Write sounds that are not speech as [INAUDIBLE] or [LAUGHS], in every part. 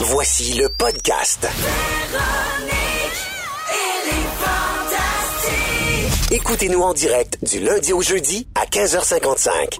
Voici le podcast. Écoutez-nous en direct du lundi au jeudi à 15h55.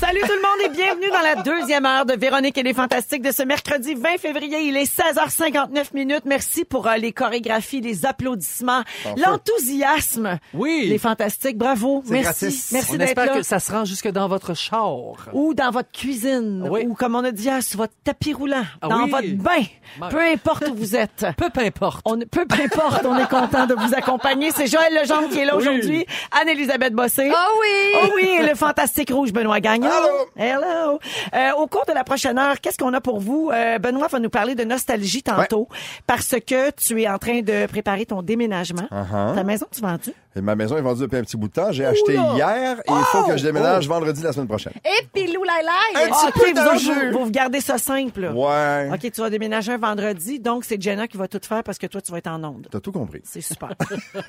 Salut tout le monde et bienvenue dans la deuxième heure de Véronique et les Fantastiques de ce mercredi 20 février. Il est 16h59 minutes. Merci pour euh, les chorégraphies, les applaudissements, l'enthousiasme. Oui. Les Fantastiques, bravo. Merci. gratis. Merci On d'être espère là. que ça se rend jusque dans votre char. Ou dans votre cuisine, Oui. ou comme on a dit hier, sur votre tapis roulant, Ah dans oui. votre bain, peu importe où vous êtes. Peu, importe. On, peu, peu importe, on est content de vous accompagner. C'est Joël Legendre qui est là Oui. aujourd'hui. Anne-Elisabeth Bossé. Oh oui! Oh oui, et le fantastique rouge Benoît Gagnon. Hello. Euh, au cours de la prochaine heure, qu'est-ce qu'on a pour vous? Euh, Benoît va nous parler de nostalgie tantôt parce que tu es en train de préparer ton déménagement. Uh-huh. Ta maison, tu vends-tu? Et ma maison est vendue depuis un petit bout de temps. J'ai acheté Oula! hier et il faut que je déménage Oh! vendredi la semaine prochaine. Et pilou lai! Un petit Ah, peu vous, autres, vous, vous gardez ça simple. Ouais. OK, tu vas déménager un vendredi, donc c'est Jenna qui va tout faire parce que toi, tu vas être en onde. T'as tout compris. C'est super.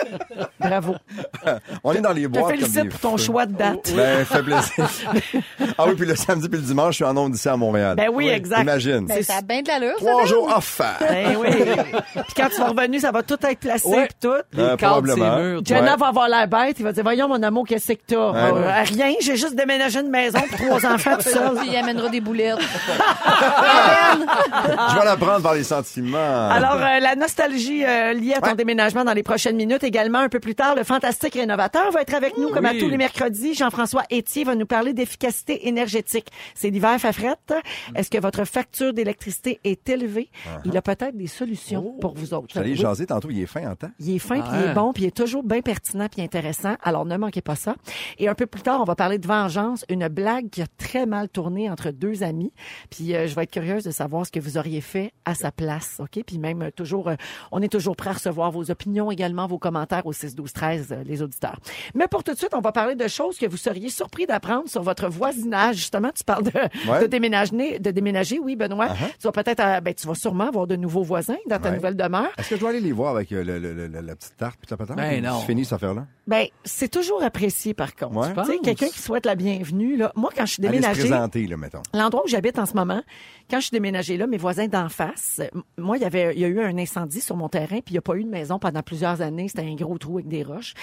[LAUGHS] Bravo. On est dans les Je te boîtes comme félicite des pour ton feux. choix de date. Ben, fait plaisir. [LAUGHS] ah oui, puis le samedi puis le dimanche, je suis en onde ici à Montréal. Ben oui, exact. Imagine. Ben, ça a bien de l'allure, ça. Trois Ben. jours off. Ben oui. Puis quand tu vas revenir, ça va tout être placé Ouais. puis tout. Les Euh, probablement. murs. Jenna Ouais. va avoir l'air bête. Il va dire, voyons, mon amour, qu'est-ce que t'as? Ouais. Euh, rien, j'ai juste déménagé une maison pour trois enfants tout seul. Puis il amènera des boulettes. [LAUGHS] Je vais la prendre par les sentiments. Alors, euh, la nostalgie euh, liée à ton Ouais. déménagement dans les prochaines minutes. Également, un peu plus tard, le fantastique rénovateur va être avec nous, comme à tous les mercredis. Jean-François Etier va nous parler d'efficacité énergétique. C'est l'hiver, Fafrette. Est-ce que votre facture d'électricité est élevée? Il a peut-être des solutions pour vous autres. Uh-huh. J'allais Oui. jaser tantôt, il est fin en temps. Il est fin, puis Ah, il est bon, puis il est toujours bien pertinent puis intéressant. Alors, ne manquez pas ça. Et un peu plus tard, on va parler de vengeance, une blague qui a très mal tourné entre deux amis. Puis euh, je vais être curieuse de savoir ce que vous auriez fait à sa place, OK? Puis même euh, toujours, euh, on est toujours prêt à recevoir vos opinions également, vos commentaires au 6 12 13 euh, les auditeurs. Mais pour tout de suite, on va parler de choses que vous seriez surpris d'apprendre sur votre voisinage. Justement, tu parles de, Ouais. de déménager, de déménager, oui, Benoît. Tu vas peut-être, euh, ben, tu vas sûrement avoir de nouveaux voisins dans ta Ouais. nouvelle demeure. Est-ce que je dois aller les voir avec euh, le, le- le- la petite tarte puis la patente? Ben non. C'est fini cette affaire-là? Ben, c'est toujours apprécié, par contre. Ouais. Tu sais, quelqu'un qui souhaite la bienvenue, là. Moi, quand je suis déménagée, présenter, là, mettons. l'endroit où j'habite en ce moment, quand je suis déménagée là, mes voisins d'en face, euh, moi, il y avait, il y a eu un incendie sur mon terrain, puis il n'y a pas eu de maison pendant plusieurs années. C'était un gros trou avec des roches.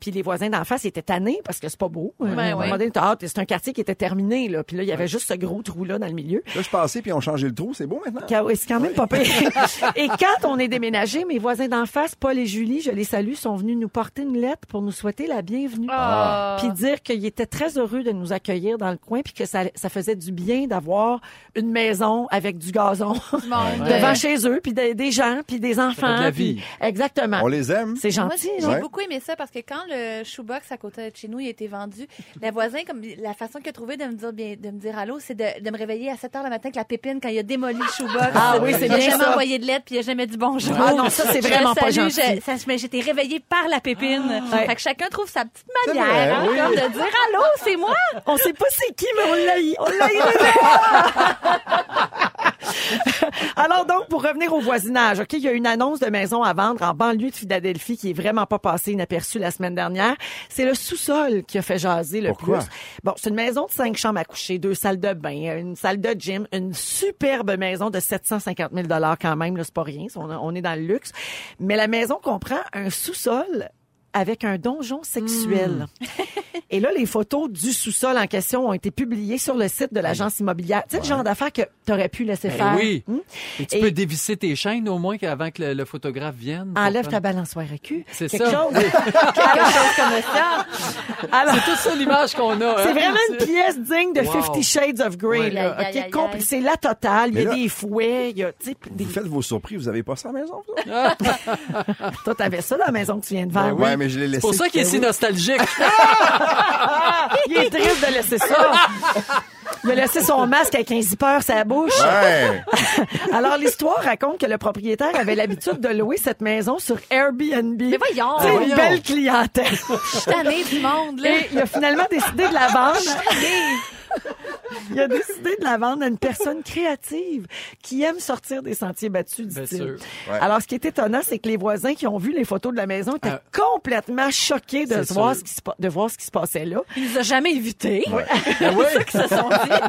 Puis les voisins d'en face étaient tannés parce que c'est pas beau. Euh, un moment ouais. hâte, c'est un quartier qui était terminé, là. Puis là, il y avait juste ce gros trou-là dans le milieu. Là, je suis passé puis ils ont changé le trou. C'est beau maintenant? C'est quand même pas pire. [LAUGHS] et quand on est déménagé, mes voisins d'en face, Paul et Julie, je les salue, sont venus nous porter une lettre pour nous souhaiter la bienvenue. Ah. Puis dire qu'ils étaient très heureux de nous accueillir dans le coin, puis que ça, ça faisait du bien d'avoir une maison avec du gazon [LAUGHS] devant chez eux, puis des, des gens, puis des enfants. de la puis- vie. Exactement. On les aime. C'est Moi, gentil. j'ai beaucoup aimé ça parce que quand le shoebox à côté de chez nous il a été vendu, la voisin, comme la façon qu'il a trouvé de me dire bien, de me dire allô, c'est de, de me réveiller à 7 heures le matin avec la pépine quand il a démoli le shoebox. Ah oui, c'est Il a bien jamais ça. envoyé de lettre puis il a jamais dit bonjour. Ah non, ça, c'est vraiment pas gentil. je- ça- mais j'étais réveillée par la pépine. Ouais. Fait que chacun trouve sa petite manière vrai, hein, oui. de dire allô, c'est moi? On sait pas c'est qui, mais on l'a eu. On l'a eu. [LAUGHS] Alors donc, pour revenir au voisinage, OK, il y a une annonce de maison à vendre en banlieue de Philadelphie qui est vraiment pas passée inaperçue la semaine dernière. C'est le sous-sol qui a fait jaser le Pourquoi? plus. Bon, c'est une maison de cinq chambres à coucher, deux salles de bain, une salle de gym, une superbe maison de 750 000 quand même, là, c'est pas rien, on, on est dans le luxe. Mais la maison comprend un sous-sol avec un donjon sexuel. [LAUGHS] Et là, les photos du sous-sol en question ont été publiées sur le site de l'agence immobilière. Tu sais, le genre d'affaires que tu aurais pu laisser Ben faire. oui. Hmm? Et tu Et- peux dévisser tes chaînes au moins avant que le, le photographe vienne. Enlève prendre- ta balançoire à cul. C'est Quelque ça. chose. [LAUGHS] quelque chose comme ça. Alors, C'est tout ça l'image qu'on a. c'est hein? vraiment une pièce digne de Wow. Fifty Shades of Grey. Ouais. là. C'est la totale. Il y a là- des fouets. Il y a, des... Vous faites vos surprises, vous avez pas ça à la maison, vous? [LAUGHS] Toi, t'avais ça dans la maison que tu viens de vendre. Ouais, mais je l'ai laissé. C'est pour ça qu'il est si nostalgique. [LAUGHS] Il est triste de laisser ça. Il a laissé son masque avec un zipper sa bouche. Ouais. [LAUGHS] Alors, l'histoire raconte que le propriétaire avait l'habitude de louer cette maison sur Airbnb. Mais voyons! C'est une voyons. belle clientèle. Je suis tannée du monde, là. Et il a finalement décidé de la vendre. Il a décidé de la vendre à une personne créative qui aime sortir des sentiers battus, Bien dit-il. Ouais. Alors, ce qui est étonnant, c'est que les voisins qui ont vu les photos de la maison étaient Ah. complètement choqués de, se voir ce qui se, de voir ce qui se passait là. Il a jamais invités. Ah [LAUGHS] oui?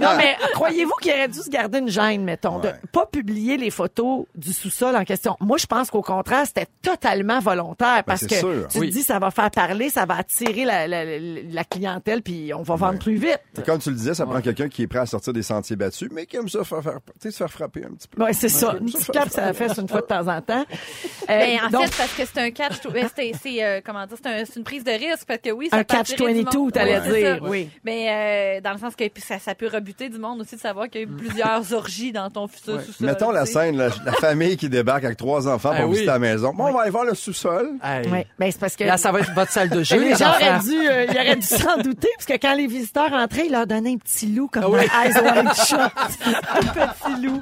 Non, mais croyez-vous qu'il aurait dû se garder une gêne, mettons, Ouais. de pas publier les photos du sous-sol en question? Moi, je pense qu'au contraire, c'était totalement volontaire parce Ben, c'est que sûr. tu Oui. te dis, ça va faire parler, ça va attirer la, la- la- la clientèle, puis on va vendre plus vite. Et Comme tu le disais, ça prend quelqu'un qui est prêt à sortir des sentiers battus, mais qui aime ça faire, se faire frapper un petit peu. Oui, c'est ça. Une ça petite fait- cape, ça la fait une fois de temps en temps. Euh, Ben, en donc, fait, parce que c'est un catch, ben, c'est, euh, comment dire, c'est, une prise de risque, parce que oui, ça un catch attirer du 22, monde. t'allais dire. Oui. Mais euh, dans le sens que ça, ça peut rebuter du monde aussi de savoir qu'il y a eu plusieurs [LAUGHS] orgies dans ton futur Ouais. sous-sol. Mettons la scène, la, la famille qui débarque avec trois enfants Ah pour oui. visiter la maison. Bon, on va aller voir le sous-sol. Oui, ben, c'est parce que Là, ça va être votre salle de jeu, [LAUGHS] les les gens auraient enfants. dû, euh, ils auraient dû s'en douter, parce que quand les visiteurs entraient, ils leur donnaient un petit loup comme Ah Eyes Wide Shut. un petit loup.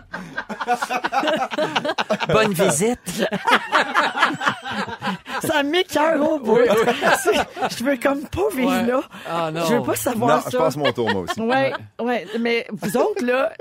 [LAUGHS] Bonne visite. Ça m'écoeure au bout. Oui, oui. [LAUGHS] C'est- Je veux comme pas vivre Ouais. là. Ah non. Je veux pas savoir Non, ça. je passe mon tour, moi aussi. Ouais, ouais, mais vous autres là,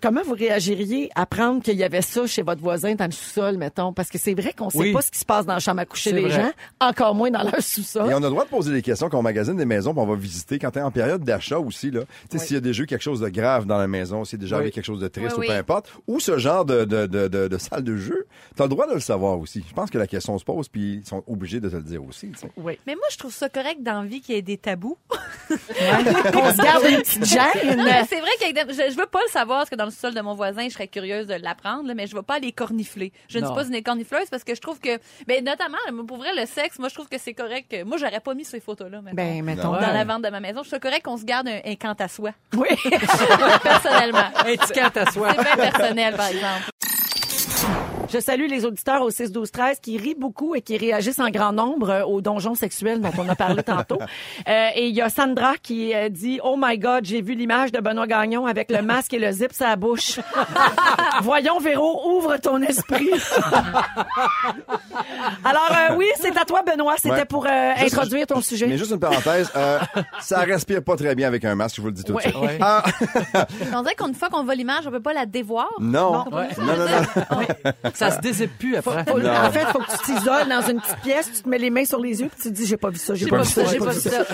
comment vous réagiriez à prendre qu'il y avait ça chez votre voisin dans le sous-sol, mettons, parce que c'est vrai qu'on sait Oui. pas ce qui se passe dans la chambre à coucher des vrai. gens, encore moins dans leur Et sous-sol. on a le droit de poser des questions quand on magasine des maisons, puis on va visiter quand t'es en période d'achat aussi, là. Tu sais, s'il y a déjà eu quelque chose de grave dans la maison, s'il y a déjà Oui. arrivé quelque chose de triste Oui, ou oui. peu importe, ou ce genre de, de, de, de, de salle de jeu, t'as le droit de le savoir aussi. Je pense que la question se pose, puis ils sont obligés de te le dire aussi, tu. Oui. Mais moi, je trouve ça correct dans la vie qu'il y ait des tabous. [LAUGHS] On se garde une petite [LAUGHS] gêne. C'est vrai que je, je veux pas le savoir parce que dans le sol de mon voisin, je serais curieuse de l'apprendre, mais je veux pas les cornifler. Je ne suis pas une cornifleuse parce que je trouve que, ben, notamment, pour vrai, le sexe, moi, je trouve que c'est correct. Moi, j'aurais pas mis ces photos-là, Ben, mettons. dans Ouais. la vente de ma maison. Je trouve correct qu'on se garde un, un quant à soi, Oui. [LAUGHS] [LAUGHS] personnellement. Petit quant à soi. C'est bien personnel, par exemple. Je salue les auditeurs au 6 12 13 qui rient beaucoup et qui réagissent en grand nombre euh, aux donjons sexuels dont on a parlé [LAUGHS] tantôt. Euh, et il y a Sandra qui euh, dit "Oh my god, j'ai vu l'image de Benoît Gagnon avec le masque et le zip sa bouche." [LAUGHS] Voyons Véro, ouvre ton esprit. [LAUGHS] Alors euh, oui, c'est à toi Benoît, c'était Ouais. pour euh, Juste- introduire ton sujet. Mais juste une parenthèse, euh, ça respire pas très bien avec un masque, je vous le dis tout de Ouais. suite. Ouais. Ah, On dirait qu'une fois qu'on voit l'image, on peut pas la dévoir. non. Non. Ouais. Non, non, non. Ça se plus après. Faut- Non. en fait, faut que tu t'isoles dans une petite pièce, tu te mets les mains sur les yeux puis tu te dis j'ai pas vu ça, j'ai pas, pas vu ça, j'ai pas vu ça.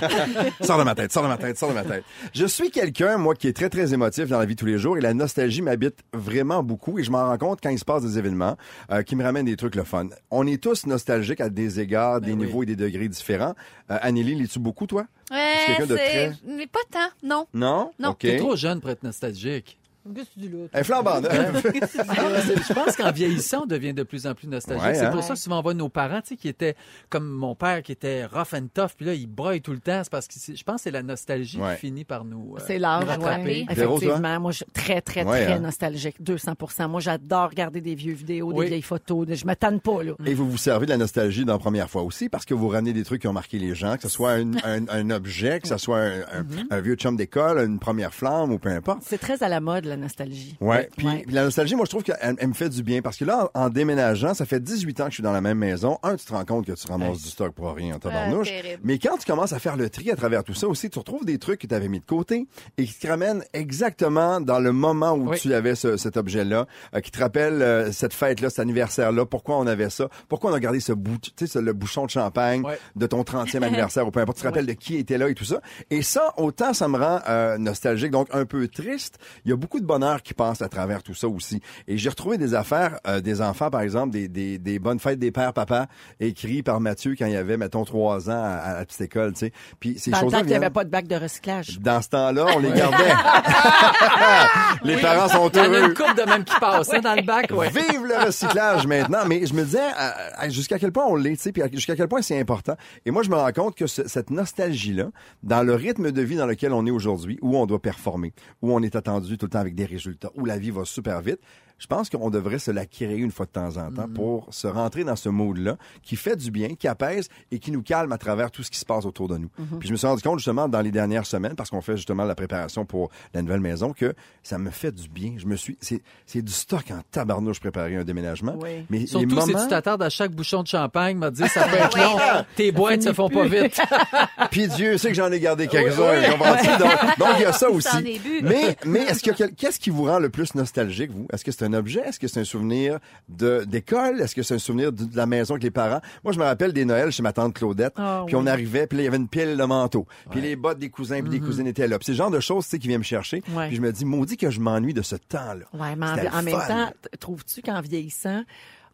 [LAUGHS] Sors de ma tête, sors de ma tête, sors de ma tête. Je suis quelqu'un, moi, qui est très, très émotif dans la vie de tous les jours et la nostalgie m'habite vraiment beaucoup et je m'en rends compte quand il se passe des événements euh, qui me ramènent des trucs le fun. On est tous nostalgiques à des égards, des Ben oui. niveaux et des degrés différents. Euh, Anneli, lis-tu beaucoup, toi? Ouais, quelqu'un de c'est, très- mais pas tant, non. Non? Non. OK. T'es trop jeune pour être nostalgique. Qu'est-ce que tu dis là? Elle est flambant neuve. Je pense qu'en vieillissant, on devient de plus en plus nostalgique. Ouais, c'est hein? pour ça que souvent on voit nos parents, tu sais, qui étaient comme mon père, qui était rough and tough, puis là, il broye tout le temps. C'est parce que je pense que c'est la nostalgie Ouais. qui finit par nous. euh, C'est l'âge, toi? Effectivement. Moi, je suis très, très, Ouais, très hein? nostalgique. 200% Moi, j'adore regarder des vieux vidéos, Oui. des vieilles photos. Je me tanne pas, là. Et vous vous servez de la nostalgie dans la première fois aussi parce que vous ramenez des trucs qui ont marqué les gens, que ce soit un, [LAUGHS] un- un objet, que ce soit un, un- Mm-hmm. un vieux chum d'école, une première flamme ou peu importe. C'est très à la mode, la nostalgie. Ouais. Puis, Ouais. puis la nostalgie, moi, je trouve qu'elle elle me fait du bien parce que là, en, en déménageant, ça fait 18 ans que je suis dans la même maison. Un, tu te rends compte que tu ramasses du stock pour rien en tabarnouche. Mais quand tu commences à faire le tri à travers tout ça aussi, tu retrouves des trucs que tu avais mis de côté et qui te ramènent exactement dans le moment où Oui. tu avais ce- cet objet-là, euh, qui te rappelle euh, cette fête-là, cet anniversaire-là, pourquoi on avait ça, pourquoi on a gardé ce bout, tu sais, ce- le bouchon de champagne Ouais. de ton 30e [LAUGHS] anniversaire ou peu importe, tu te rappelles de qui était là et tout ça. Et ça, autant ça me rend euh, nostalgique, donc un peu triste, il y a beaucoup de bonheur qui passe à travers tout ça aussi. Et j'ai retrouvé des affaires euh, des enfants, par exemple, des, des, des bonnes fêtes des pères papas écrits par Mathieu quand il avait, mettons, trois ans à, à la petite école, tu sais. Puis ces Dans le choses-là temps qu'il n'y avait pas de bac de recyclage. Dans ce temps-là, on les gardait. [LAUGHS] les parents sont Il y en a heureux. une coupe de même qui passe hein, dans le bac, ouais. Vive le recyclage maintenant. Mais je me disais euh, euh, jusqu'à quel point on l'est, tu sais, puis jusqu'à quel point c'est important. Et moi, je me rends compte que ce- cette nostalgie-là, dans le rythme de vie dans lequel on est aujourd'hui, où on doit performer, où on est attendu tout le temps avec des résultats, où la vie va super vite, je pense qu'on devrait se l'acquérir une fois de temps en Mm-hmm. temps pour se rentrer dans ce mood-là qui fait du bien, qui apaise et qui nous calme à travers tout ce qui se passe autour de nous. Mm-hmm. Puis je me suis rendu compte justement dans les dernières semaines, parce qu'on fait justement la préparation pour la nouvelle maison, que ça me fait du bien. Je me suis, c'est, c'est du stock en tabarnouche préparer un déménagement. Oui. Mais les Surtout si moments, tu t'attardes à chaque bouchon de champagne, m'a dit ça peut [LAUGHS] être long. Tes boîtes se font pas vite. [LAUGHS] puis Dieu sait que j'en ai gardé quelques-uns. Donc, [LAUGHS] donc, il y a ça aussi. Mais, mais est-ce qu'il y a quel- qu'est-ce qui vous rend le plus nostalgique, vous? Est-ce que c'est un objet? Est-ce que c'est un souvenir de, d'école? Est-ce que c'est un souvenir de, de la maison avec les parents? Moi, je me rappelle des Noëls chez ma tante Claudette. Ah, puis oui. on arrivait, puis là, il y avait une pile de manteaux. Puis les bottes des cousins puis des cousines étaient là. Puis c'est le genre de choses, tu sais, qui vient me chercher. Ouais. Puis je me dis, maudit que je m'ennuie de ce temps-là. Ouais, mais en, même temps, trouves-tu qu'en vieillissant,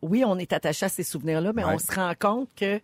oui, on est attaché à ces souvenirs-là, mais Ouais. on se rend compte que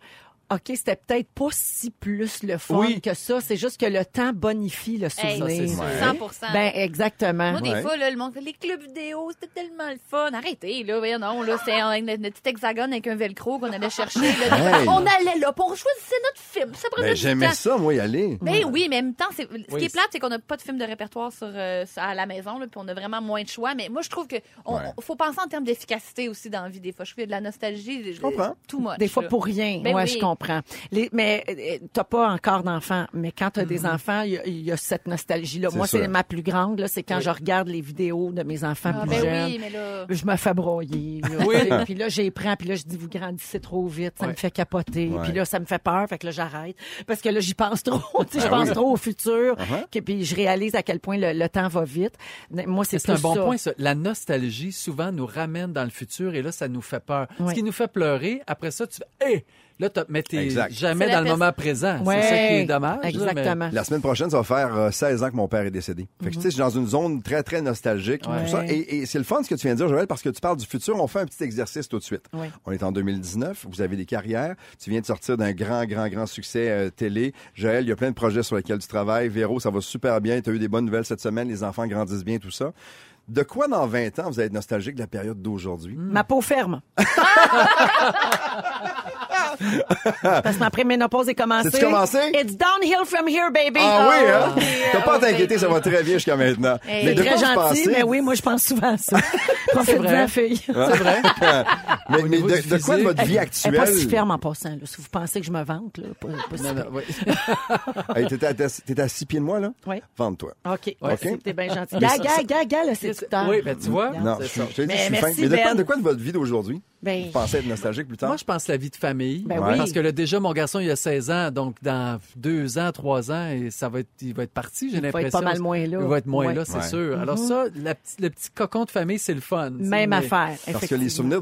OK, c'était peut-être pas si plus le fun Oui. que ça. C'est juste que le temps bonifie le Hey, souvenir. c'est 100 Ben, exactement. Moi, des Ouais. fois, là, le monde fait les clubs vidéo, c'était tellement le fun. Arrêtez, là, voyons, non, là, c'est un- notre petit hexagone avec un velcro qu'on allait chercher. là. Hey. On allait là, puis on choisissait notre film. Ça prenait Ben, du j'aimais temps. ça, moi, y aller. Ben oui, mais en même temps, c'est, ce Oui, qui est plate, c'est qu'on n'a pas de film de répertoire sur, euh, sur- à la maison, là, puis on a vraiment moins de choix. Mais moi, je trouve que on, Ouais. on- faut penser en termes d'efficacité aussi dans la vie. Des fois, je trouve qu'il y a de la nostalgie. Je comprends. Tout much. Des fois là. pour rien. Ben ouais, oui. je comprends. Les, mais euh, t'as pas encore d'enfants. Mais quand t'as Mm-hmm. des enfants, il y, a- il y a cette nostalgie-là. Moi, c'est ma plus grande. Là, c'est quand je regarde les vidéos de mes enfants Ah, plus ben jeunes. oui, mais là. Je me fais broyer. là. Oui. puis là, j'ai prends, puis là, je dis, vous grandissez trop vite, ça me fait capoter. Ouais. Puis là, ça me fait peur, fait que là, j'arrête. Parce que là, j'y pense trop. [LAUGHS] Tu sais, je Ben pense trop au futur. Uh-huh. que- Puis je réalise à quel point le, le temps va vite. Moi, c'est C'est un bon ça. point, ça. La nostalgie, souvent, nous ramène dans le futur et là, ça nous fait peur. Ce qui nous fait pleurer, après ça, tu fais, hé, là, mais t'es jamais dans le moment présent. Ouais, C'est ça qui est dommage. là, mais- Exactement. La semaine prochaine, ça va faire euh, 16 ans que mon père est décédé. Fait que, tu sais, je suis dans une zone très, très nostalgique. Ouais. tout ça. Et, et c'est le fun ce que tu viens de dire, Joël, parce que tu parles du futur. On fait un petit exercice tout de suite. On est en 2019. Vous avez des carrières. Tu viens de sortir d'un grand, grand, grand succès euh, télé. Joël, il y a plein de projets sur lesquels tu travailles. Véro, ça va super bien. Tu as eu des bonnes nouvelles cette semaine. Les enfants grandissent bien, tout ça. De quoi dans 20 ans vous allez être nostalgique de la période d'aujourd'hui? Ma peau ferme. [LAUGHS] [LAUGHS] Parce que ma préménopause est commencée. C'est-tu commencé? It's downhill from here, baby. Ah oui, hein? oui, T'as pas à oh, t'inquiéter, ça va très bien jusqu'à maintenant. Hey. Mais de Très gentil, pensez? mais oui, moi, je pense souvent à ça. [LAUGHS] Profite vrai. bien, fille. C'est vrai. [LAUGHS] mais de, quoi de votre vie Elle est actuelle? pas si ferme en passant, là. Si vous pensez que je me vante, là. Pas, pas si Non, non, oui. Hey, t'étais, à, six pieds de moi, là? Oui. Vente-toi. OK. Ouais. C'est- T'es bien gentil. Mais Gars, ça- gars, gars, gars, le. Oui, ben tu vois. Non, c'est je, ça. Mais je suis merci, fin. Mais Ben. de quoi de votre vie d'aujourd'hui? Ben, Vous pensez être nostalgique plus tard? Moi, je pense la vie de famille. Ben Ouais. oui. Parce que là, déjà, mon garçon, il a 16 ans, donc dans deux ans, trois ans, et ça va être, il va être parti, j'ai Il va être l'impression. pas mal moins là. Il va être moins Ouais. là, c'est Ouais. sûr. Alors ça, la petite- le petit cocon de famille, c'est le fun. même mais- affaire. Parce que les souvenirs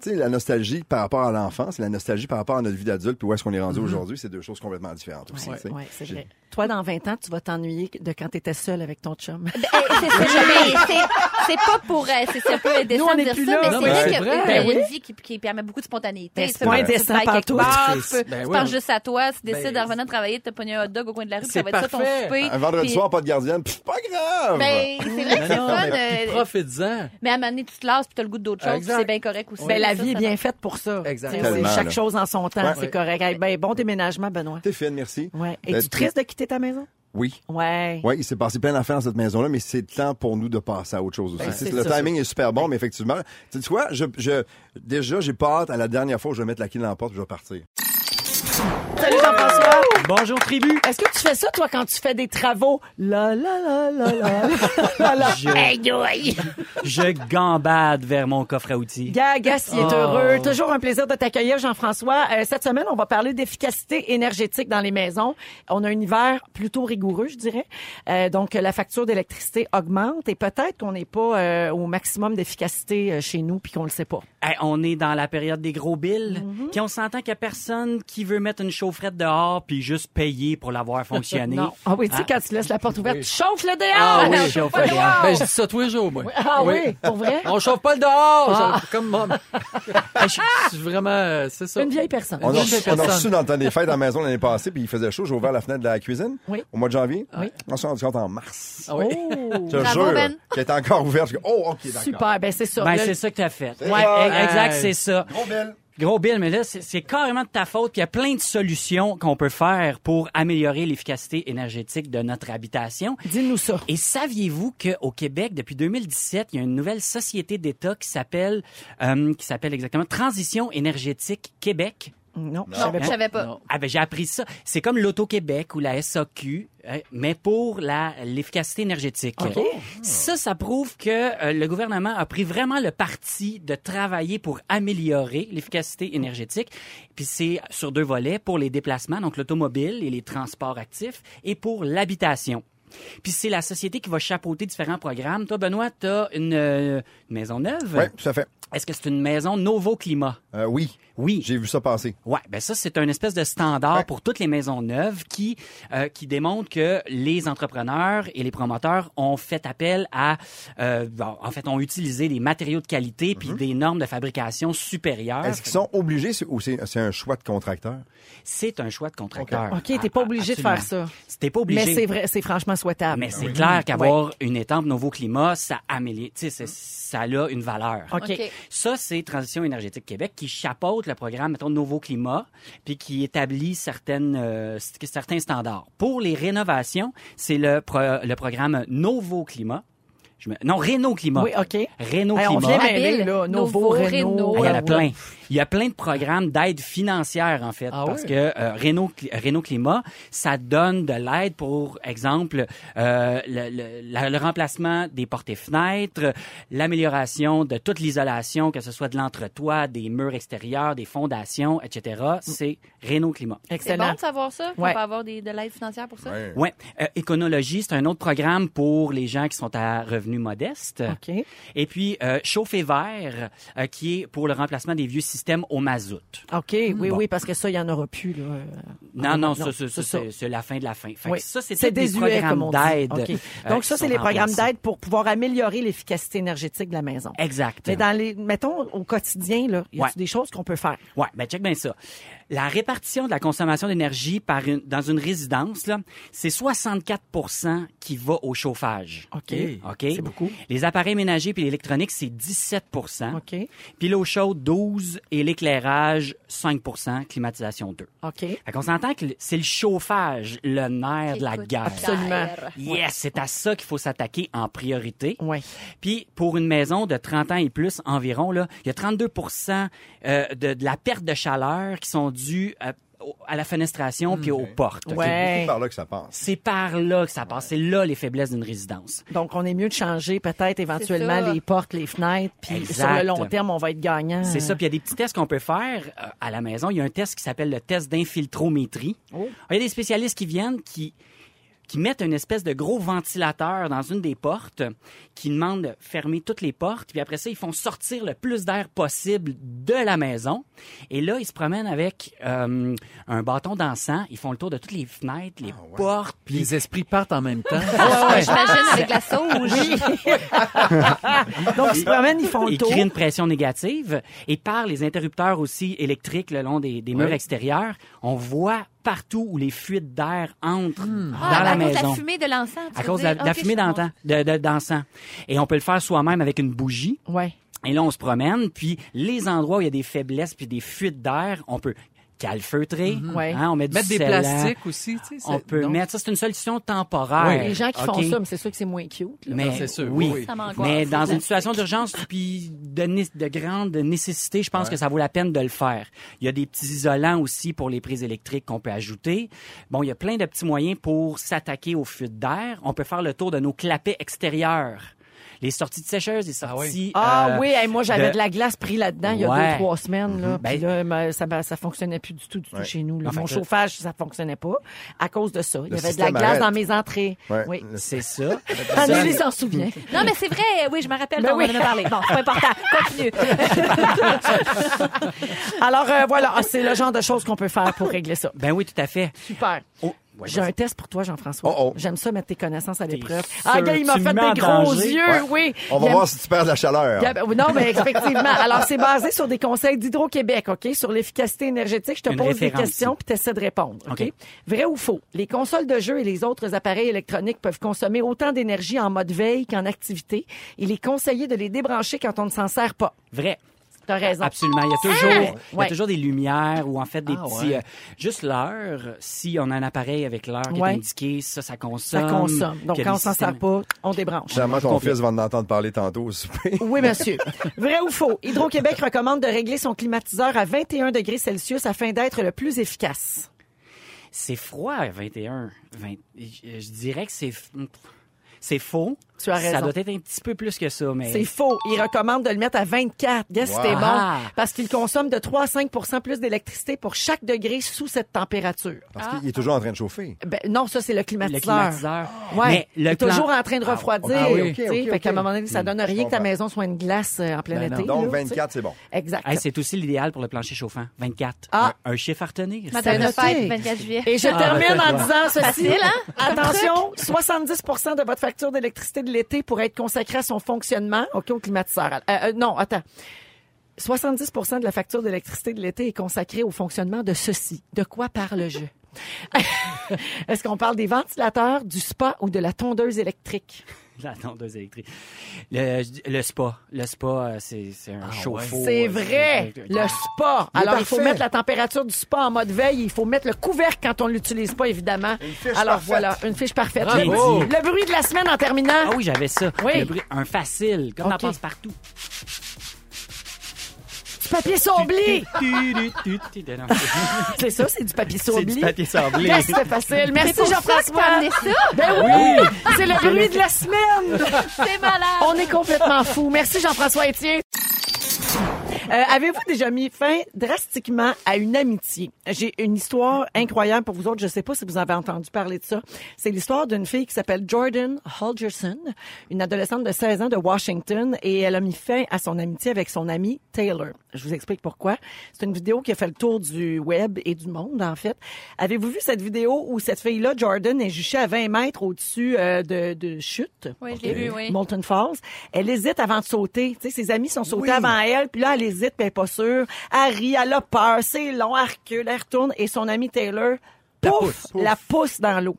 tu sais, la nostalgie par rapport à l'enfance et la nostalgie par rapport à notre vie d'adulte, puis où est-ce qu'on est rendu aujourd'hui, c'est deux choses complètement différentes aussi. Ouais, c'est vrai. Toi, dans 20 ans, tu vas t'ennuyer de quand tu étais seule avec ton chum. Ben, c'est ça, [LAUGHS] mais c'est- c'est pas pour. euh, c'est un peu indécent de dire ça, mais c'est vrai c'est qui, qui permet beaucoup de spontanéité. Ben, Tu c'est pas indécent Tu C'est- ben penses juste à toi, tu décides en revenant de travailler, de te pogner un hot dog au coin de la rue, puis C'est ça va être ça ton souper. Un vendredi soir, pas de gardienne, pff, pas grave! Ben, c'est vrai que Mais c'est fun. mais euh, profites-en. Mais à un moment donné, tu te lasses puis t'as le goût d'autre chose, c'est bien correct aussi. Ben, la vie est bien faite pour ça. Exact. Tu sais, c'est Tellement, chaque chose en son temps, c'est correct. Ben, bon déménagement, Benoît. T'es fine, merci. Ouais. Es-tu triste de quitter ta maison? Oui. Ouais. Oui, il s'est passé plein d'affaires dans cette maison-là, mais c'est le temps pour nous de passer à autre chose aussi. Ben, C'est- le ça. timing est super bon, mais effectivement, tu sais quoi, je, je, déjà, j'ai pas hâte à la dernière fois où je vais mettre la clé dans la porte et je vais partir. Salut Jean-François. Bonjour tribu. Est-ce que tu fais ça, toi, quand tu fais des travaux? La, la, la, la, la, [LAUGHS] la, la. Je- aïe. Je gambade vers mon coffre à outils. Gaga, s'il est Oh. heureux. Toujours un plaisir de t'accueillir, Jean-François. Euh, cette semaine, on va parler d'efficacité énergétique dans les maisons. On a un hiver plutôt rigoureux, je dirais. Euh, donc, la facture d'électricité augmente et peut-être qu'on n'est pas euh, au maximum d'efficacité euh, chez nous puis qu'on le sait pas. Hey, on est dans la période des gros billes. Mm-hmm. Puis on s'entend qu'il y a personne qui veut mettre une chaufferette dehors puis juste payer pour l'avoir [LAUGHS] fonctionné. Non. Ah oui, tu sais, Ah. quand tu laisses la porte ouverte, Oui. tu chauffes le dehors! Ah oui, Non, [LAUGHS] je chauffe pas le dehors. dehors. Ben, je dis ça tous les jours, moi. Ah oui, pour vrai? On chauffe pas le dehors! Ah. Comme moi. [LAUGHS] je suis vraiment, c'est ça. Une vieille personne. On a, reçu, on a reçu dans le temps des fêtes à la maison l'année passée, puis il faisait chaud, j'ai ouvert la fenêtre de la cuisine Oui. au mois de janvier. Oui. On s'est rendu compte en mars. Ah oui. Oh. Je te jure Ben. qu'elle était encore ouverte. Je dis, oh, OK, d'accord. Super, ben c'est ça. Ben, c'est ça que t'as fait. Ouais, exact, c'est ça. Trop belle. Gros Bill, mais là, c'est carrément de ta faute. Puis il y a plein de solutions qu'on peut faire pour améliorer l'efficacité énergétique de notre habitation. Dis-nous ça. Et saviez-vous qu'au Québec, depuis 2017, il y a une nouvelle société d'État qui s'appelle, euh, qui s'appelle exactement Transition énergétique Québec? Non, je Non, savais je pas. savais pas. Non. Ah ben j'ai appris ça. C'est comme l'Auto-Québec ou la SAQ, hein, mais pour la l'efficacité énergétique. OK. Ça, ça prouve que euh, le gouvernement a pris vraiment le parti de travailler pour améliorer l'efficacité énergétique. Puis c'est sur deux volets, pour les déplacements, donc l'automobile et les transports actifs, et pour l'habitation. Puis c'est la société qui va chapeauter différents programmes. Toi, Benoît, tu as une, euh, une maison neuve. Oui, tout à fait. Est-ce que c'est une maison Novo Climat? Euh, oui, Oui. j'ai vu ça passer. Ouais, ben ça c'est un espèce de standard Ouais. pour toutes les maisons neuves qui euh, qui démontre que les entrepreneurs et les promoteurs ont fait appel à euh, en fait ont utilisé des matériaux de qualité puis des normes de fabrication supérieures. Mhm. Est-ce qu'ils sont obligés ou c'est un choix de contracteur? C'est un choix de contracteur. OK, t'es pas Ah, obligé de faire ça. T'es pas obligé. Mais c'est vrai, c'est franchement souhaitable. Mais c'est clair qu'avoir une étampe Nouveau Climat, ça améliore, tu sais, c'est- ça a une valeur. OK. OK. Ça, c'est Transition énergétique Québec qui chapeaute le programme, mettons, Nouveau Climat, puis qui établit certaines, euh, certains standards. Pour les rénovations, c'est le, pro- le programme Nouveau Climat. Je me- non, Réno Climat. Oui, OK. Réno Hey, on Climat. vient mêler, là. Novo, Novo, Renault. Renault. Ah, il y en a plein. Il y a plein de programmes d'aide financière, en fait, Ah parce oui? que euh, Renault, Renault Climat, ça donne de l'aide pour, exemple, euh, le, le- la- le remplacement des portes et fenêtres, l'amélioration de toute l'isolation, que ce soit de l'entretoit, des murs extérieurs, des fondations, etc. C'est Renault Climat. C'est Excellent. bon de savoir ça? On Ouais. peut avoir des, de l'aide financière pour ça? Ouais. Ouais, Euh, Éconologie, c'est un autre programme pour les gens qui sont à revenus modestes. OK. Et puis euh, Chauffer vert, euh, qui est pour le remplacement des vieux systèmes au mazout. OK, oui, Bon. oui, parce que ça, il n'y en aura plus. Là. Non, Ah, non, ça, ça, c'est la fin de la fin. Fait Oui. que ça, c'est des on programmes d'aide. Euh, Donc, ça, c'est les programmes d'aide pour pouvoir améliorer l'efficacité énergétique de la maison. Exact. Mais dans les, mettons, au quotidien, là, y a Ouais. des choses qu'on peut faire? Ouais, ben check bien ça. La répartition de la consommation d'énergie par une, dans une résidence, là, c'est 64% qui va au chauffage. OK. OK? C'est beaucoup. Les appareils ménagers puis l'électronique, c'est 17 OK. Puis l'eau chaude, 12% et l'éclairage, 5% climatisation 2. OK. Fait qu'on s'entend que c'est le chauffage, le nerf de la guerre. Absolument. Yes, c'est à ça qu'il faut s'attaquer en priorité. Ouais. Puis pour une maison de 30 ans et plus environ, là, il y a 32 euh, de, de la perte de chaleur qui sont dues à, la fenestration puis aux portes. Ouais. C'est par là que ça passe. C'est par là que ça passe. C'est là les faiblesses d'une résidence. Donc, on est mieux de changer peut-être éventuellement les portes, les fenêtres, puis sur le long terme, on va être gagnant. C'est ça. Puis il y a des petits tests qu'on peut faire euh, à la maison. Il y a un test qui s'appelle le test d'infiltrométrie. Oh. Il y a des spécialistes qui viennent qui qui mettent une espèce de gros ventilateur dans une des portes, qui demandent de fermer toutes les portes, puis après ça, ils font sortir le plus d'air possible de la maison. Et là, ils se promènent avec euh, un bâton d'encens, ils font le tour de toutes les fenêtres, les portes, Puis les esprits partent en même temps. [LAUGHS] J'imagine avec la sauge. [LAUGHS] Donc, ils se promènent, ils font le ils tour. créent une pression négative. Et par les interrupteurs aussi électriques le long des, des murs Ouais. extérieurs, on voit partout où les fuites d'air entrent dans Ah, la à cause de maison. la fumée de l'encens. à cause de la, de fumée de- d'encens. Et on peut le faire soi-même avec une bougie. Ouais. Et là, on se promène, puis les endroits où il y a des faiblesses puis des fuites d'air, on peut calfeutrer. Ouais. hein, on met du Mettre des plastiques aussi, tu sais. On c'est- peut non? mettre... Ça, c'est une solution temporaire. Oui. Les gens qui font ça, mais c'est sûr que c'est moins cute. là. Mais c'est sûr, oui. Ça. Mais dans une situation d'urgence puis de, de grande nécessité, je pense que ça vaut la peine de le faire. Il y a des petits isolants aussi pour les prises électriques qu'on peut ajouter. Bon, il y a plein de petits moyens pour s'attaquer aux fuites d'air. On peut faire le tour de nos clapets extérieurs. Les sorties de sécheuse, les sorties... Ah euh, oui, hey, moi j'avais de- de... la glace pris là-dedans il y a Ouais. deux, trois semaines. Là, Ben- là, ça, ça fonctionnait plus du tout, du tout Ouais. chez nous. là. Mon que- chauffage, ça fonctionnait pas à cause de ça. Il y avait de la glace arrête. dans mes entrées. Ouais. Oui. C'est ça. Anneli [LAUGHS] s'en souvient. Non, mais c'est vrai. Oui, je me rappelle. Ben on oui. en a parlé. Bon, c'est pas important. Continue. [LAUGHS] Alors euh, voilà, Ah, c'est le genre de choses qu'on peut faire pour régler ça. Ben oui, tout à fait. Super. Oh, ouais, J'ai un test pour toi, Jean-François. Oh, oh. J'aime ça mettre tes connaissances à l'épreuve. Ah, gars, il m'a fait des gros danger? yeux, Ouais. oui. On va Il voir si tu perds de la chaleur. Gab- Non, mais effectivement. Alors, c'est basé sur des conseils d'Hydro-Québec, OK? Sur l'efficacité énergétique. Je te Une pose des questions puis tu essaies de répondre, OK? OK. Vrai ou faux? Les consoles de jeux et les autres appareils électroniques peuvent consommer autant d'énergie en mode veille qu'en activité. Il est conseillé de les débrancher quand on ne s'en sert pas. Vrai. T'as raison. Absolument. Il y a toujours, il y a Ah! Ouais. toujours des lumières ou en fait des Ah, petits. ouais. euh, juste l'heure, si on a un appareil avec l'heure qui Ouais. est indiquée, ça, ça Ça consomme. consomme. Donc, quand on s'en sert pas, on débranche. Clairement, ton fils va en entendre parler tantôt au souper. Oui, monsieur. [LAUGHS] Vrai ou faux? Hydro-Québec recommande de régler son climatiseur à 21 degrés Celsius afin d'être le plus efficace. C'est froid à 21. 20 je je dirais que c'est. C'est faux. Tu as raison. Ça doit être un petit peu plus que ça, mais. C'est faux. Il recommande de le mettre à 24. Guess Wow. c'était bon. Ah. Parce qu'il consomme de 3 à 5% plus d'électricité pour chaque degré sous cette température. Parce qu'il est toujours en train de chauffer. Ben, non, ça, c'est le le climatiseur. climatiseur. Ouais. Mais il le est plan- toujours en train de refroidir. Ah, oui, fait qu'à un moment donné, ça donne rien que ta maison soit une glace euh, en plein Ben été. Donc, là, tu sais. 24, c'est bon. Exact. Hey, c'est aussi l'idéal pour le plancher chauffant. 24. Ah. Un, un chiffre à retenir. Ma C'est date de noté. fête, 24 juillet. Et je Ah, termine ben, en disant ceci. Facile, hein? Attention, 70% de votre facture d'électricité de l'été pourrait être consacrée à son fonctionnement. OK, au climatiseur. Euh, euh, non, attends. 70% de la facture d'électricité de l'été est consacrée au fonctionnement de ceci. De quoi parle-je? [LAUGHS] [LAUGHS] Est-ce qu'on parle des ventilateurs, du spa ou de la tondeuse électrique? [LAUGHS] La tondeuse électrique. Le, le spa. Le spa, euh, c'est c'est un chauffe-eau. C'est euh, vrai, c'est- le spa. Il Alors, il faut mettre la température du spa en mode veille. Il faut mettre le couvercle quand on l'utilise pas, évidemment. fiche Alors, parfaite. voilà, une fiche parfaite. Le, le bruit de la semaine en terminant. Ah oui, j'avais ça. Oui. Le bruit- un facile, comme on en passe partout. Papier sablé. [LAUGHS] C'est ça, c'est du papier C'est sablé. du papier sablé. Yes, c'était facile. Merci C'est Jean-François. amené ça? Ben oui, c'est le bruit de la semaine. C'est malade. On est complètement fous. Merci Jean-François Etier. Euh, Avez-vous déjà mis fin drastiquement à une amitié? J'ai une histoire incroyable pour vous autres. Je sais pas si vous avez entendu parler de ça. C'est l'histoire d'une fille qui s'appelle Jordan Holgerson, une adolescente de 16 ans de Washington, et elle a mis fin à son amitié avec son ami Taylor. Je vous explique pourquoi. C'est une vidéo qui a fait le tour du web et du monde, en fait. Avez-vous vu cette vidéo où cette fille-là, Jordan, est juchée à 20 mètres au-dessus euh, de, de chute? Oui, je l'ai vu, oui. Molten Falls. Elle hésite avant de sauter. Tu sais, ses amis sont sautés Oui. avant elle, puis là, elle hésite, puis elle est pas sûre. Elle rit, elle a peur, c'est long, elle recule, elle retourne, et son ami Taylor, La pouf, pousse. la pousse dans l'eau.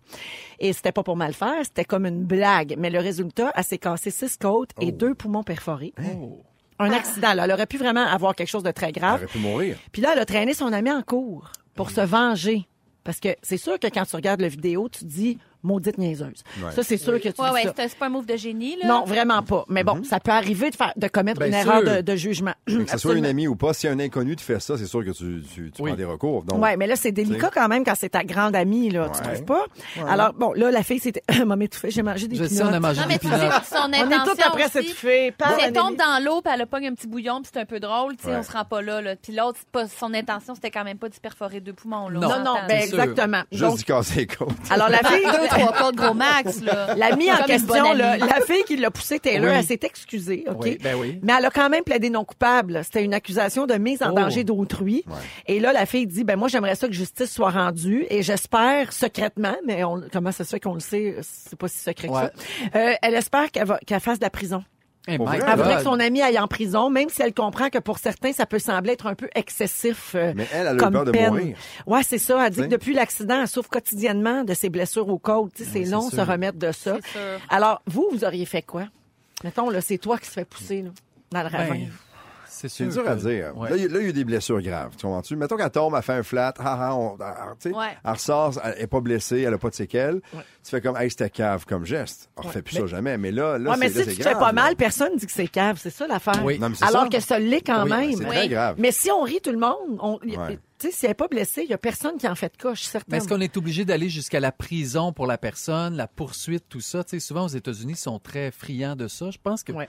Et c'était pas pour mal faire, c'était comme une blague. Mais le résultat, elle s'est cassé six côtes et Oh. deux poumons perforés. Oh. Un accident, là. Elle aurait pu vraiment avoir quelque chose de très Elle grave. aurait pu mourir. Puis là, elle a traîné son ami en cours pour se venger. Parce que c'est sûr que quand tu regardes la vidéo, tu te dis maudite niaiseuse. Ouais. Ça, c'est sûr que tu Ouais, dis ouais, ça. c'est pas un move de génie, là. Non, vraiment pas. Mais bon, ça peut arriver de, faire, de commettre Bien une sûr. erreur de, de jugement. Que ce soit une amie ou pas, si un inconnu te fait ça, c'est sûr que tu, tu, tu Oui. prends des recours. Donc, Ouais, mais là, c'est délicat quand même quand c'est ta grande amie, là. Tu trouves pas? Alors, bon, là, la fille, c'était, [COUGHS] m'a m'étouffé, j'ai mangé des Je sais, pinottes. on a mangé Non, mais des tu sais, pinottes. son On est tous après aussi, cette fille. Elle tombe dans l'eau puis elle a pogne un petit bouillon puis c'est un peu drôle, tu sais, on se rend pas là, là. Puis l'autre, son intention, c'était quand même pas d'y perforer deux poumons, là. Non. on Non, ben, exactement. juste du casser les côtes. alors, la fille, [LAUGHS] trois côtes gros max, là. L'amie en Comme une question, bonne là, amie. la fille qui l'a poussé Taylor, Oui. elle s'est excusée, OK? Oui, ben oui. Mais elle a quand même plaidé non coupable. C'était une accusation de mise en Oh. danger d'autrui. Et là, la fille dit, ben moi, j'aimerais ça que justice soit rendue et j'espère secrètement, mais on, comment ça se fait qu'on le sait, c'est pas si secret que Ouais. ça. Euh, elle espère qu'elle va, qu'elle fasse de la prison. Eh, voudrait God. que son ami aille en prison, même si elle comprend que pour certains, ça peut sembler être un peu excessif. euh, Mais elle, elle a eu comme peur de peine. mourir. Ouais, c'est ça. Elle dit que depuis l'accident, elle souffre quotidiennement de ses blessures aux côtes. Tu sais, c'est long de se remettre de ça. Alors, vous, vous auriez fait quoi? Mettons, là, c'est toi qui se fait pousser, là, dans le ravin. Ben, c'est C'est sûr dur à dire. Ouais. Là, il y a- eu des blessures graves. Tu comprends-tu? Mettons qu'elle tombe, elle fait un flat, ah, ah, on, ah, tu sais, Ouais. elle ressort, elle est pas blessée, elle a pas de séquelles. Tu fais comme, hey, c'était cave comme geste. On refait plus ça jamais. Mais là, là, Ouais, mais là, si tu te fais pas là. mal, personne dit que c'est cave. C'est ça l'affaire. Oui. Non, mais c'est Alors ça. que ça l'est quand Oui, même. C'est Oui. très grave. Mais si on rit tout le monde, on, y- Ouais. tu sais, si elle n'est pas blessée, il y a personne qui en fait de cas, je suis Mais certaine. est-ce qu'on est obligé d'aller jusqu'à la prison pour la personne, la poursuite, tout ça? Tu sais, souvent, aux États-Unis, ils sont très friands de ça. Je pense que, Ouais.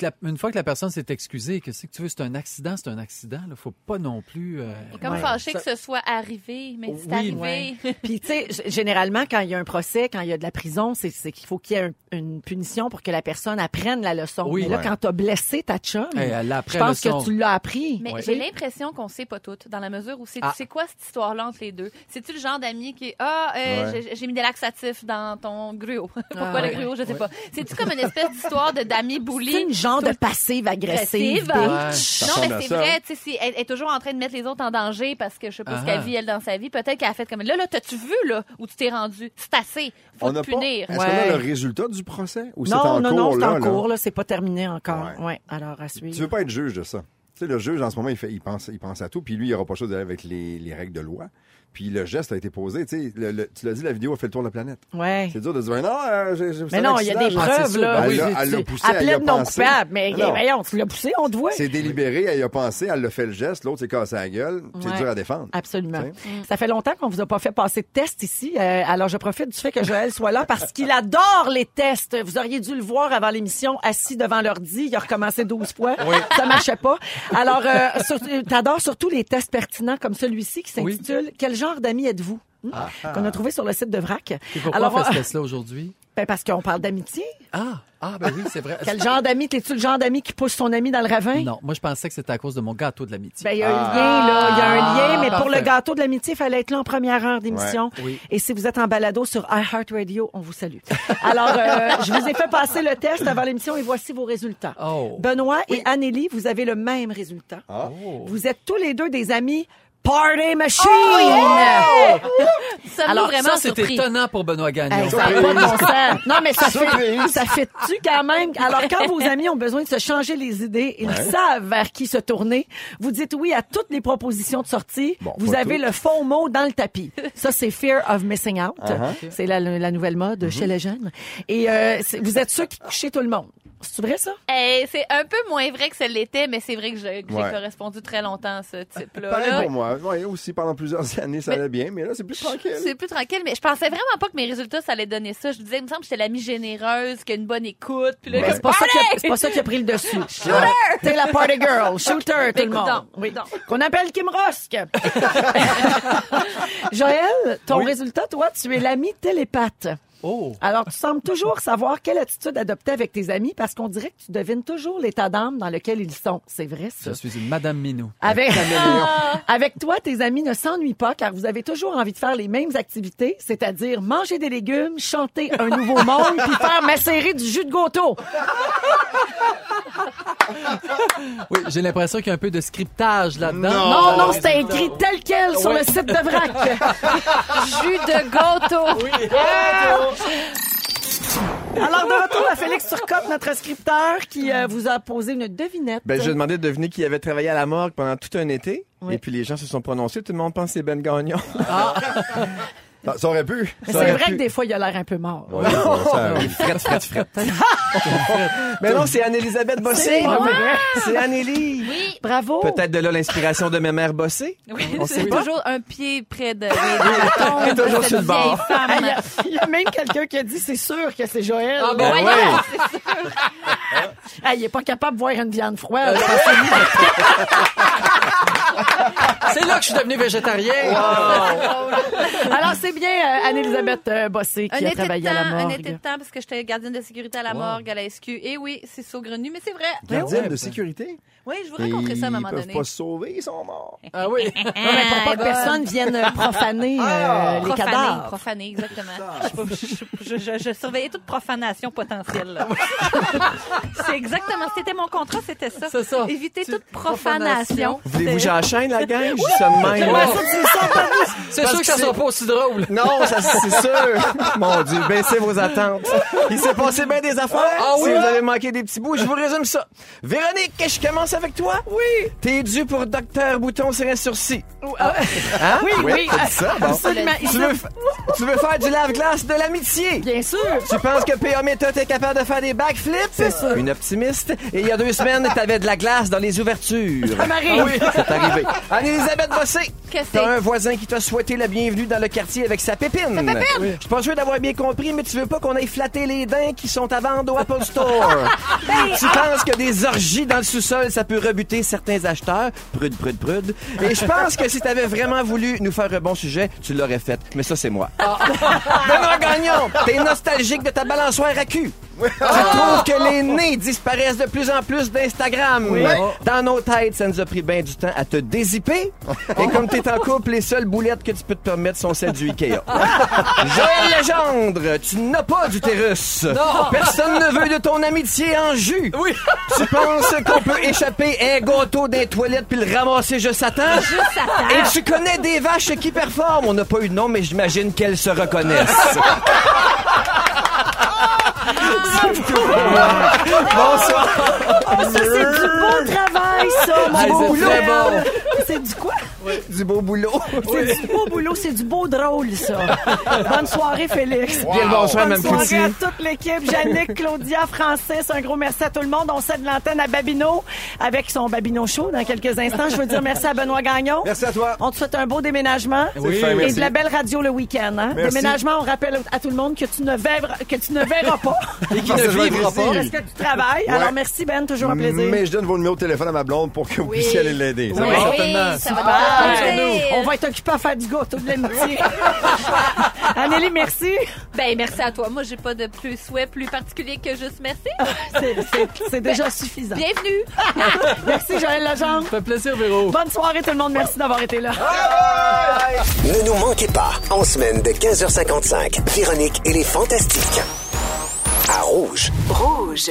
La- une fois que la personne s'est excusée, que c'est que tu veux, c'est un accident, c'est un accident. Il faut pas non plus... euh, Et comme Ouais. fâché Ça- que ce soit arrivé, mais c'est Oui, arrivé. [LAUGHS] Puis, tu sais, généralement, quand il y a un procès, quand il y a de la prison, c'est c'est qu'il faut qu'il y ait un- une punition pour que la personne apprenne la leçon. Oui. Mais là, Ouais. quand t'as blessé ta chum, Hey, je pense leçon. que tu l'as appris. Mais Ouais. j'ai l'impression qu'on sait pas toutes, dans la mesure où c'est Ah. c'est quoi cette histoire-là entre les deux? C'est-tu le genre d'ami qui est Ah, euh, Ouais. j'ai- mis des laxatifs dans ton gruau. [LAUGHS] Pourquoi Ah, le ouais. gruau? Je sais pas. C'est-tu comme une espèce d'histoire de d'amis bully? C'est une genre de passive agressive. Agressive. bitch. Ouais. Non, mais c'est vrai, tu sais, si elle est toujours en train de mettre les autres en danger parce que je sais pas ce Ah. qu'elle vit, elle, dans sa vie. Peut-être qu'elle a fait comme, là, là, t'as-tu vu, là, où tu t'es rendu? C'est assez. Faut On te pas. punir. Est-ce Ouais. qu'on a le résultat du procès? Ou c'est Non, en non, cours non, c'est là, en cours, là. C'est pas terminé encore. Ouais. Ouais. Alors, à suivre. Tu veux pas être juge de ça? Tu sais, le juge, en ce moment, il, fait, il, pense, il pense à tout, puis lui, il n'aura pas chose d'aller avec les, les règles de loi. Puis le geste a été posé. Tu sais, le- le- tu l'as dit, la vidéo a fait le tour de la planète. Ouais. C'est dur de dire, Ben non, euh, j'ai j'ai- Mais non, il y a des j'ai- preuves, là. ben, Oui, elle l'a- tu- elle l'a poussé, à elle y a non pensé. coupable. Mais Non. voyons, tu l'as poussé, on te voit. C'est délibéré, elle y a pensé, elle l'a fait le geste, l'autre s'est cassé la gueule. C'est Ouais. dur à défendre. Absolument. Tu Ça fait longtemps qu'on vous a pas fait passer de test ici. Euh, alors, je profite du fait que Joël soit là parce qu'il adore les tests. Vous auriez dû le voir avant l'émission, assis devant l'ordi. Il a recommencé 12 fois. Ça marchait pas. Alors, euh, sur- t'adores surtout les tests pertinents comme celui-ci qui s'intitule Quel genre d'amis êtes-vous? Hmm? Qu'on a trouvé sur le site de VRAC? Et pourquoi Alors, on fait ce test-là aujourd'hui? ben, parce qu'on parle d'amitié. Ah, ah, ben oui, c'est vrai. [LAUGHS] Quel genre d'ami? T'es-tu le genre d'ami qui pousse son ami dans le ravin? Non, moi, je pensais que c'était à cause de mon gâteau de l'amitié. Ben, il y a un lien, là. Il y a un lien, mais pour le gâteau de l'amitié, il fallait être là en première heure d'émission. Ouais. Oui. Et si vous êtes en balado sur iHeartRadio, on vous salue. Alors, euh, [LAUGHS] je vous ai fait passer le test avant l'émission et voici vos résultats. Oh. Benoît et Anneli, vous avez le même résultat. Ah. Vous êtes tous les deux des amis Party Machine! Ça m'a Alors, vraiment Ça, c'est surpris. étonnant pour Benoît Gagnon. Hey, ça a pas de bon sens. [LAUGHS] Non, mais ça fait, ça fait tu quand même? Alors, quand vos amis ont besoin de se changer les idées, ils savent vers qui se tourner. Vous dites oui à toutes les propositions de sortie. Bon, vous pas avez toutes. le faux mot dans le tapis. Ça, c'est Fear of Missing Out. Uh-huh. C'est la, la nouvelle mode Mm-hmm. chez les jeunes. Et euh, vous êtes ceux qui couchez tout le monde. C'est vrai, ça? Eh, c'est un peu moins vrai que ça l'était, mais c'est vrai que j'ai que j'ai Ouais. correspondu très longtemps à ce type-là. Pareil là. pour moi. Ouais, aussi, pendant plusieurs [LAUGHS] années, ça Mais- allait bien, mais là, c'est plus tranquille. C'est plus tranquille, mais je pensais vraiment pas que mes résultats, ça allait donner ça. Je disais, il me semble que j'étais l'amie généreuse, qui a une bonne écoute. Puis là, Mais comme, c'est pas, ça qui a, Party! c'est pas ça qui a pris le dessus. [LAUGHS] T'es la party girl, shooter, tout le monde. donc, Oui. donc. Qu'on appelle Kim Rosk. [LAUGHS] Joël, ton Oui. résultat, toi, tu es l'ami télépathe. Oh. Alors, tu sembles toujours savoir quelle attitude adopter avec tes amis parce qu'on dirait que tu devines toujours l'état d'âme dans lequel ils sont. C'est vrai, ça. Je suis une Madame Minou. Avec, [LAUGHS] avec toi, tes amis ne s'ennuient pas car vous avez toujours envie de faire les mêmes activités, c'est-à-dire manger des légumes, chanter un nouveau monde, puis faire macérer du jus de gâteau. [LAUGHS] Oui, j'ai l'impression qu'il y a un peu de scriptage là-dedans. Non, non, c'était écrit tel quel sur le site de VRAC. [LAUGHS] Jus de gâteau. Alors, de retour à Félix Turcotte, notre scripteur, qui euh, vous a posé une devinette. Ben, je demandais de deviner qui avait travaillé à la morgue pendant tout un été. Oui. Et puis les gens se sont prononcés. Tout le monde pense que c'est Ben Gagnon. [LAUGHS] Ça, ça aurait pu. Mais c'est vrai pu. que des fois, il a l'air un peu mort. Ouais, ça. Frette, frette, frette. Mais non, c'est Anne-Elisabeth Bossé. C'est. C'est Annélie. Oui. Bravo. Peut-être de là l'inspiration de mes mères Bossé. Oui, On c'est sait pas. toujours un pied près de, de la tombe de Toujours sur le bord. Ah, Il y, a- il y a même quelqu'un qui a dit c'est sûr que c'est Joël. Ah, Ben bon, voyons, Ah, il est pas capable de voir une viande froide. [LAUGHS] [LAUGHS] C'est là que je suis devenu végétarien. Alors, c'est bien euh, Anne-Elisabeth euh, Bossé Un qui a été de travaillé à la temps, un été de morgue. temps, parce que j'étais gardienne de sécurité à la Wow. morgue, à la SQ. Et oui, c'est saugrenu, mais c'est vrai. Gardienne ouais, de ben. sécurité? Oui, je vous raconterai ça à un moment Ils peuvent donné. pas se sauver, ils sont morts. Ah oui. [LAUGHS] Non, mais pour pas que bonne. personne vienne euh, profaner euh, les cadavres. profané, exactement. Je, je, je- je surveillais toute profanation potentielle. [LAUGHS] c'est exactement, c'était mon contrat, c'était ça. C'est ça. Éviter Tu- toute profanation. profanation. Voulez-vous que C'était- j'enchaîne la gang? Je dis ça de même. Ouais. C'est sûr que ça sera pas aussi drôle. Non, ça, c'est sûr. [LAUGHS] Mon Dieu, baissez vos attentes. Il s'est passé bien des affaires. Ah oui, si hein? vous avez manqué des petits bouts, je vous résume ça. Véronique, je commence avec toi? Oui. T'es dû pour Docteur Bouton sur un sursis. Hein? [LAUGHS] Oui, oui, dit ça, bon. absolument. Tu veux, f- tu veux faire du lave-glace de l'amitié? Bien sûr. Tu penses que P.A. Méthode est capable de faire des backflips? C'est ça. Une optimiste. Et il y a deux semaines, t'avais de la glace dans les ouvertures. Ça m'arrive. [LAUGHS] C'est arrivé. [LAUGHS] Anne-Elisabeth Bossé, t'as un voisin qui t'a souhaité la bienvenue dans le quartier avec sa pépine. Je suis pas sûr d'avoir bien compris, mais tu veux pas qu'on aille flatter les dents qui sont à vendre au Apple Store. [LAUGHS] tu penses que des orgies dans le sous-sol, ça peut rebuter certains acheteurs? Prude, prude, prude. Et je pense que si t'avais vraiment voulu nous faire un bon sujet, tu l'aurais fait. Mais ça, c'est moi. [LAUGHS] Benoît Gagnon, t'es nostalgique de ta balançoire à cul. [LAUGHS] Tu trouves que les nez disparaissent de plus en plus d'Instagram. Dans nos têtes, ça nous a pris bien du temps à te dézipper. [LAUGHS] Et comme t'es en couple, les seules boulettes que tu peux te permettre sont celles du Ikea. [LAUGHS] Joël Legendre, tu n'as pas d'utérus. Personne ne veut de ton amitié en jus. Oui. Tu penses qu'on peut échapper un gâteau des toilettes puis le ramasser juste à temps? Et tu connais des vaches qui performent? On n'a pas eu de nom, mais j'imagine qu'elles se reconnaissent. Bonsoir. Oh, ça, c'est du beau travail, ça, mon Hey, beau c'est boulot. très bon. C'est du quoi? Du beau boulot. C'est du beau boulot, c'est du beau drôle, ça. Bonne soirée, Félix. Bien le bonsoir, Bonne Mme soirée à toute l'équipe. Yannick, Claudia, Francis, un gros merci à tout le monde. On cède l'antenne à Babino avec son Babino Show dans quelques instants. Je veux dire merci à Benoît Gagnon. Merci à toi. On te souhaite un beau déménagement. Oui, fin, Et merci. de la belle radio le week-end. Hein? Merci. Déménagement, on rappelle à tout le monde que tu ne verras, que tu ne verras pas. [LAUGHS] Et qui Parce ne que je vais être vivra ici. pas. Parce que tu travailles. Ouais. Alors merci Ben, toujours un plaisir. Mais je donne vos numéros de téléphone à ma blonde pour que vous puissiez aller l'aider. Ça Oui. va? Certainement. ça va te. On va être occupés à faire du gâteau de l'amitié. [LAUGHS] Anneli, merci. Ben, merci à toi. Moi, j'ai pas de plus souhait plus particulier que juste merci. C'est- c'est- C'est déjà suffisant. Bienvenue. [LAUGHS] Merci Joël Legendre. Ça fait plaisir, Véro. Bonne soirée tout le monde. Merci d'avoir été là. Ne nous manquez pas, en semaine de 15h55, Véronique et les Fantastiques. À Rouge. Rouge.